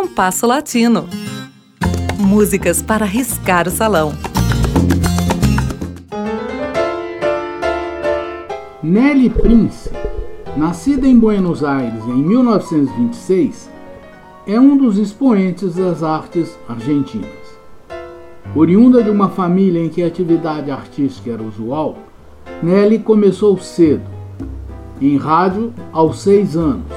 Compasso Latino. Músicas para riscar o salão. Nelly Prince, nascida em Buenos Aires em 1926, é um dos expoentes das artes argentinas. Oriunda de uma família em que a atividade artística era usual, Nelly começou cedo. Em rádio, aos seis anos.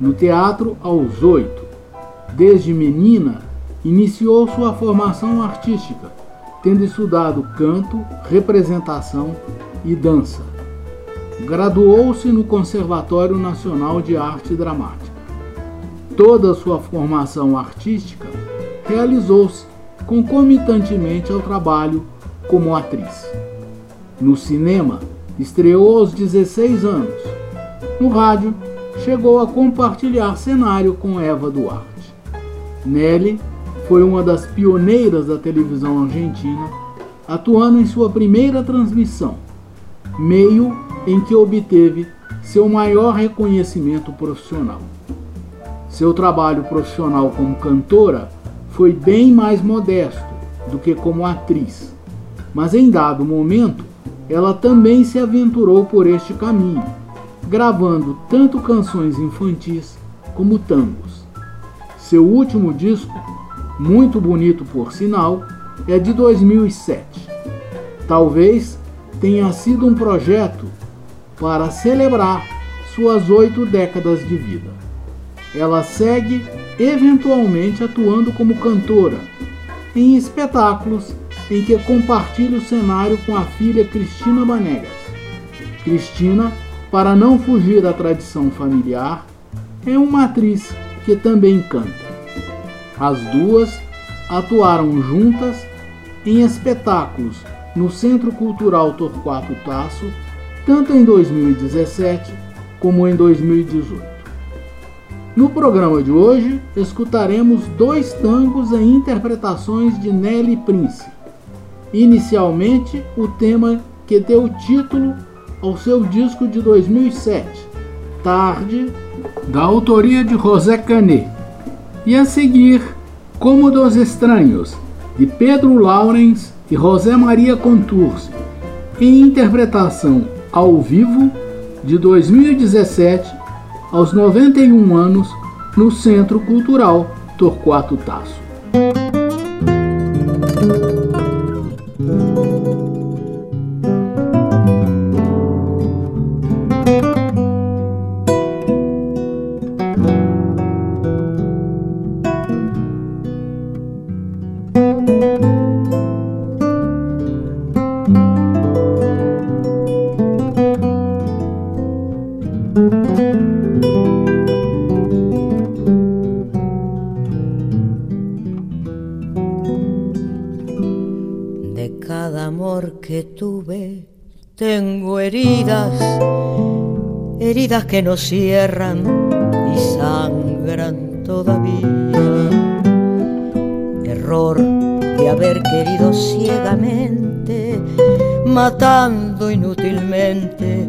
No teatro, aos oito. Desde menina, iniciou sua formação artística, tendo estudado canto, representação e dança. Graduou-se no Conservatório Nacional de Arte Dramática. Toda sua formação artística realizou-se concomitantemente ao trabalho como atriz. No cinema, estreou aos 16 anos. No rádio, chegou a compartilhar cenário com Eva Duarte. Nelly foi uma das pioneiras da televisão argentina, atuando em sua primeira transmissão, meio em que obteve seu maior reconhecimento profissional. Seu trabalho profissional como cantora foi bem mais modesto do que como atriz, mas em dado momento ela também se aventurou por este caminho, gravando tanto canções infantis como tangos. Seu último disco, muito bonito por sinal, é de 2007. Talvez tenha sido um projeto para celebrar suas oito décadas de vida. Ela segue eventualmente atuando como cantora em espetáculos em que compartilha o cenário com a filha Cristina Banegas. Cristina, para não fugir da tradição familiar, é uma atriz que também canta. As duas atuaram juntas em espetáculos no Centro Cultural Torquato Tasso, tanto em 2017 como em 2018. No programa de hoje, escutaremos dois tangos em interpretações de Nelly Prince. Inicialmente, o tema que deu título ao seu disco de 2007, Tarde, da autoria de José Canet. E a seguir, Como dos Estranhos, de Pedro Laurens e José Maria Contursi, em interpretação ao vivo de 2017 aos 91 anos no Centro Cultural Torquato Tasso. Heridas que no cierran y sangran todavía. Error de haber querido ciegamente, matando inútilmente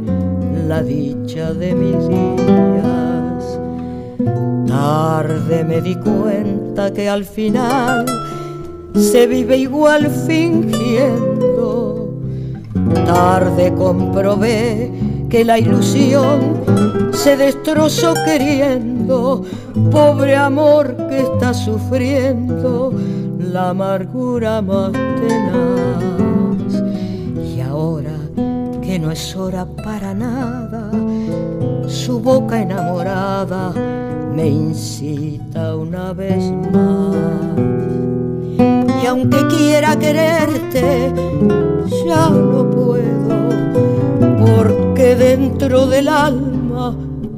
la dicha de mis días. Tarde me di cuenta que al final se vive igual fingiendo. Tarde comprobé que la ilusión se destrozó queriendo, pobre amor que está sufriendo la amargura más tenaz. Y ahora que no es hora para nada, su boca enamorada me incita una vez más. Y aunque quiera quererte, ya no puedo porque dentro del alma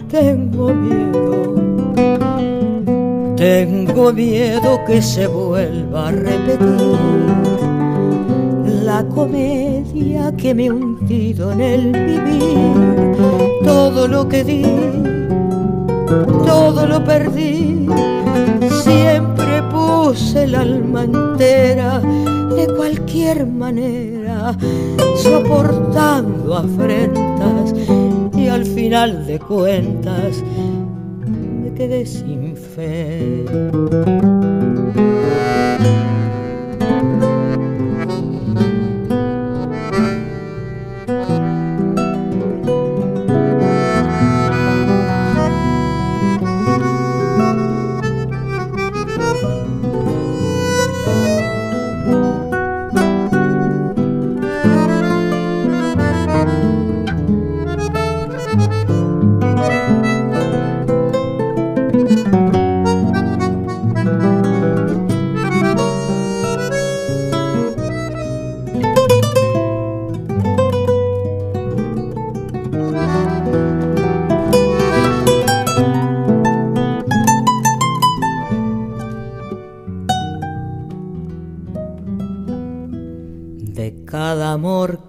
tengo miedo. Tengo miedo que se vuelva a repetir la comedia que me ha hundido en el vivir. Todo lo que di, todo lo perdí. Siempre puse el alma entera de cualquier manera, soportando afrentas y al final de cuentas me quedé sin fe.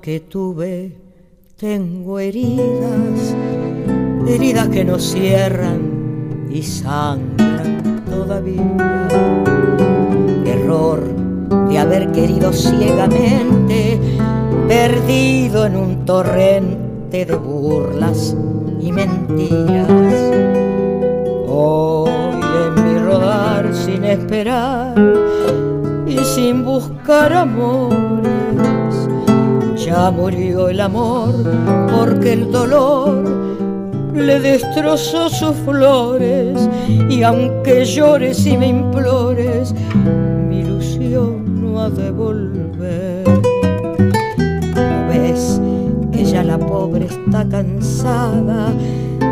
Tuve tengo heridas, heridas que no cierran y sangran todavía. Error de haber querido ciegamente, perdido en un torrente de burlas y mentiras. Hoy en mi rodar sin esperar y sin buscar amores ya murió el amor porque el dolor le destrozó sus flores y aunque llores y me implores, mi ilusión no ha de volver. ¿No ves que ya la pobre está cansada,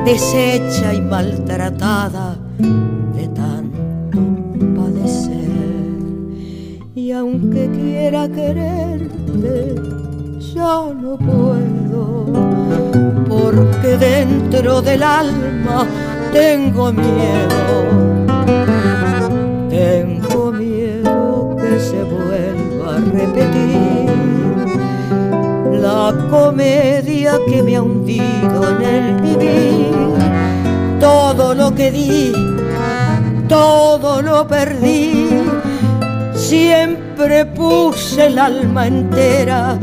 deshecha y maltratada de tanto padecer? Y aunque quiera quererte, ya no puedo, porque dentro del alma tengo miedo, tengo miedo que se vuelva a repetir la comedia que me ha hundido en el vivir, todo lo que di, todo lo perdí, siempre puse el alma entera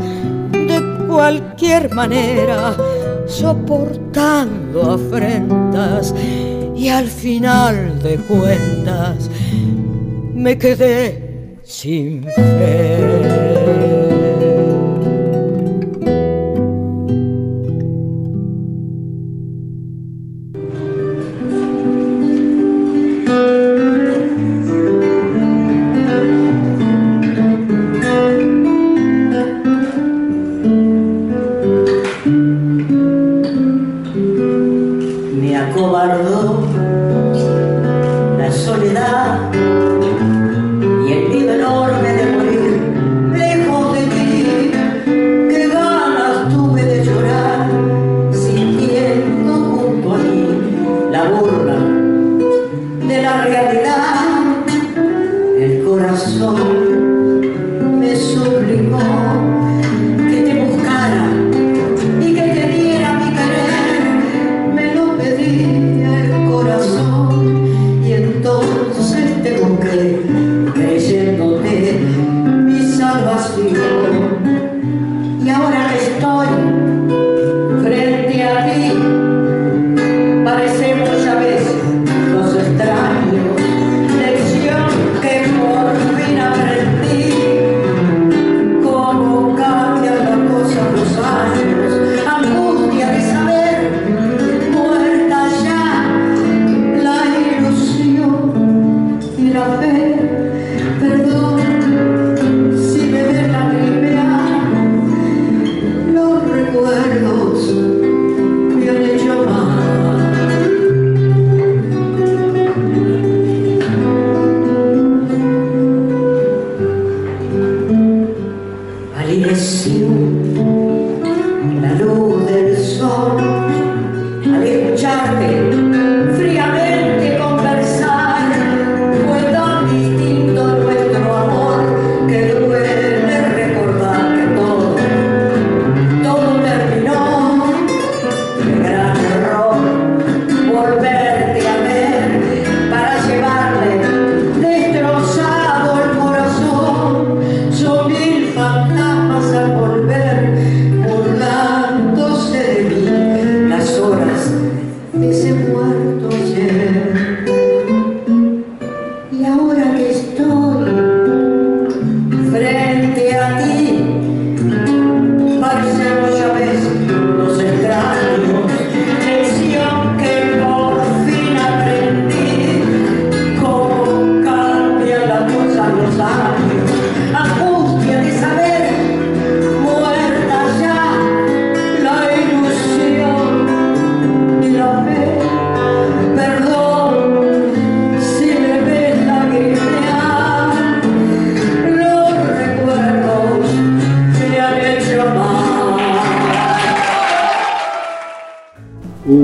cualquier manera, soportando afrentas y al final de cuentas me quedé sin fe.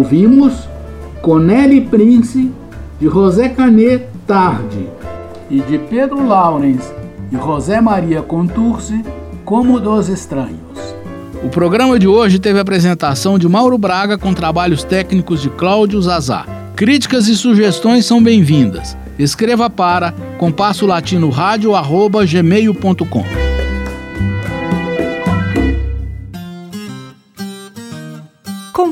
Ouvimos Conelli Prince, de José Canet Tarde, e de Pedro Laurens e José Maria Contursi, Como dos Estranhos. O programa de hoje teve a apresentação de Mauro Braga com trabalhos técnicos de Cláudio Zazá. Críticas e sugestões são bem-vindas. Escreva para compasso latino rádio gmail.com.